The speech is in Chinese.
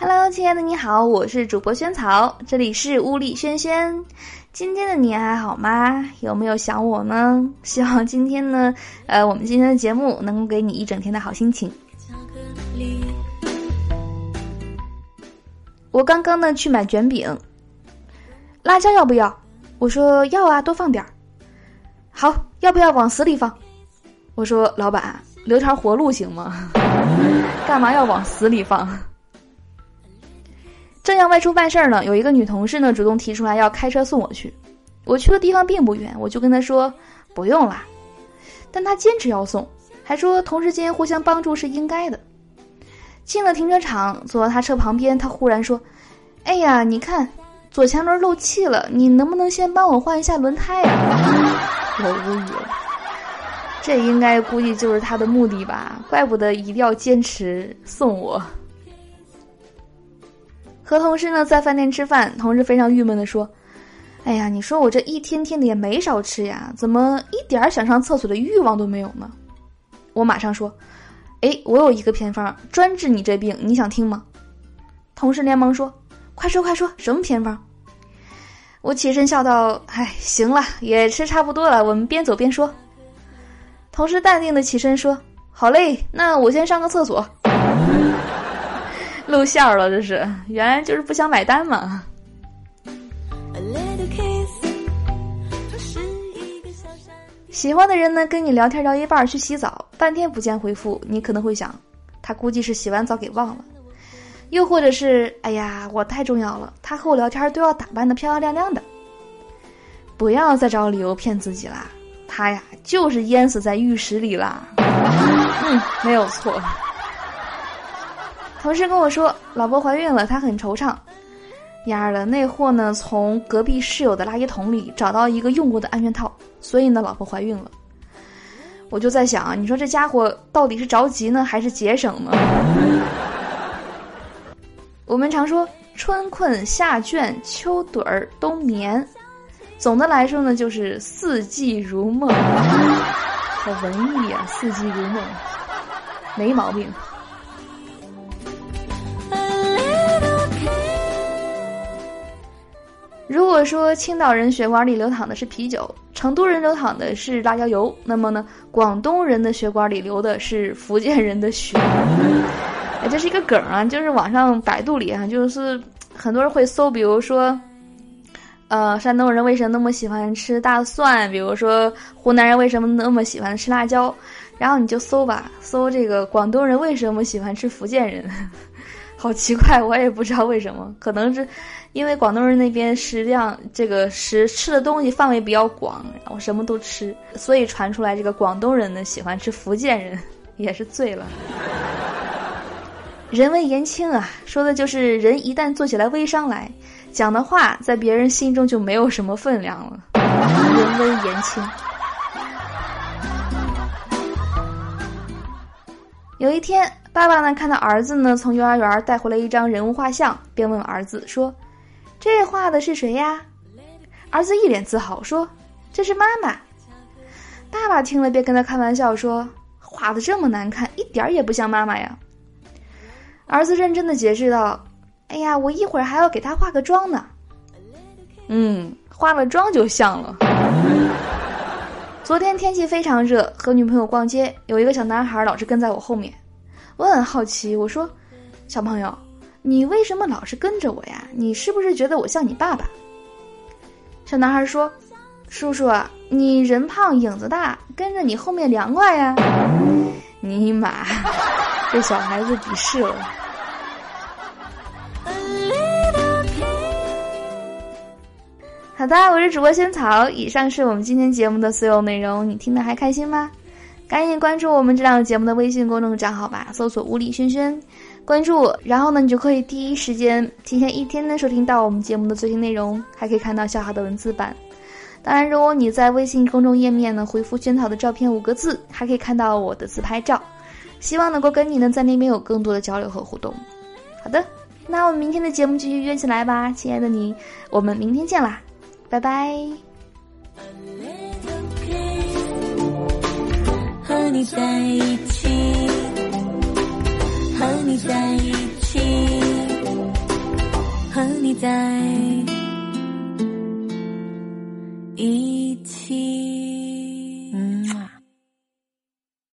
Hello，亲爱的你好，我是主播萱草，这里是物理萱萱。今天的你还好吗？有没有想我呢？希望今天呢，呃，我们今天的节目能够给你一整天的好心情。我刚刚呢去买卷饼，辣椒要不要？我说要啊，多放点儿。好，要不要往死里放？我说老板，留条活路行吗？干嘛要往死里放？正要外出办事儿呢，有一个女同事呢主动提出来要开车送我去。我去的地方并不远，我就跟她说不用啦。但她坚持要送，还说同事间互相帮助是应该的。进了停车场，坐到她车旁边，她忽然说：“哎呀，你看左前轮漏气了，你能不能先帮我换一下轮胎呀？”我无语了，这应该估计就是她的目的吧？怪不得一定要坚持送我。和同事呢在饭店吃饭，同事非常郁闷的说：“哎呀，你说我这一天天的也没少吃呀，怎么一点想上厕所的欲望都没有呢？”我马上说：“哎，我有一个偏方，专治你这病，你想听吗？”同事连忙说：“快说快说，什么偏方？”我起身笑道：“哎，行了，也吃差不多了，我们边走边说。”同事淡定的起身说：“好嘞，那我先上个厕所。”露馅儿了，这是原来就是不想买单嘛。喜欢的人呢，跟你聊天聊一半去洗澡，半天不见回复，你可能会想，他估计是洗完澡给忘了，又或者是哎呀，我太重要了，他和我聊天都要打扮的漂漂亮亮的。不要再找理由骗自己啦，他呀就是淹死在浴室里啦。嗯，没有错。同事跟我说，老婆怀孕了，他很惆怅。丫的，那货呢？从隔壁室友的垃圾桶里找到一个用过的安全套，所以呢，老婆怀孕了。我就在想啊，你说这家伙到底是着急呢，还是节省呢？我们常说春困夏倦秋盹儿冬眠，总的来说呢，就是四季如梦。好文艺呀，四季如梦，没毛病。如果说青岛人血管里流淌的是啤酒，成都人流淌的是辣椒油，那么呢，广东人的血管里流的是福建人的血。哎，这是一个梗啊，就是网上百度里啊，就是很多人会搜，比如说，呃，山东人为什么那么喜欢吃大蒜？比如说，湖南人为什么那么喜欢吃辣椒？然后你就搜吧，搜这个广东人为什么喜欢吃福建人？好奇怪，我也不知道为什么，可能是因为广东人那边食量这个食吃的东西范围比较广，我什么都吃，所以传出来这个广东人呢喜欢吃福建人，也是醉了。人微言轻啊，说的就是人一旦做起来微商来，讲的话在别人心中就没有什么分量了。人微言轻。有一天。爸爸呢，看到儿子呢从幼儿园带回来一张人物画像，便问儿子说：“这画的是谁呀？”儿子一脸自豪说：“这是妈妈。”爸爸听了便跟他开玩笑说：“画的这么难看，一点也不像妈妈呀。”儿子认真的解释道：“哎呀，我一会儿还要给他化个妆呢。”嗯，化了妆就像了。昨天天气非常热，和女朋友逛街，有一个小男孩老是跟在我后面。我很好奇，我说：“小朋友，你为什么老是跟着我呀？你是不是觉得我像你爸爸？”小男孩说：“叔叔，你人胖影子大，跟着你后面凉快呀。”尼玛，被小孩子鄙视了。好的，我是主播萱草，以上是我们今天节目的所有内容，你听得还开心吗？赶紧关注我们这档节目的微信公众账号吧，搜索“物理轩轩”，关注我，然后呢，你就可以第一时间提前一天呢收听到我们节目的最新内容，还可以看到小好的文字版。当然，如果你在微信公众页面呢回复“萱草”的照片五个字，还可以看到我的自拍照。希望能够跟你呢在那边有更多的交流和互动。好的，那我们明天的节目继续约起来吧，亲爱的你，我们明天见啦，拜拜。和你在一起，和你在一起，和你在。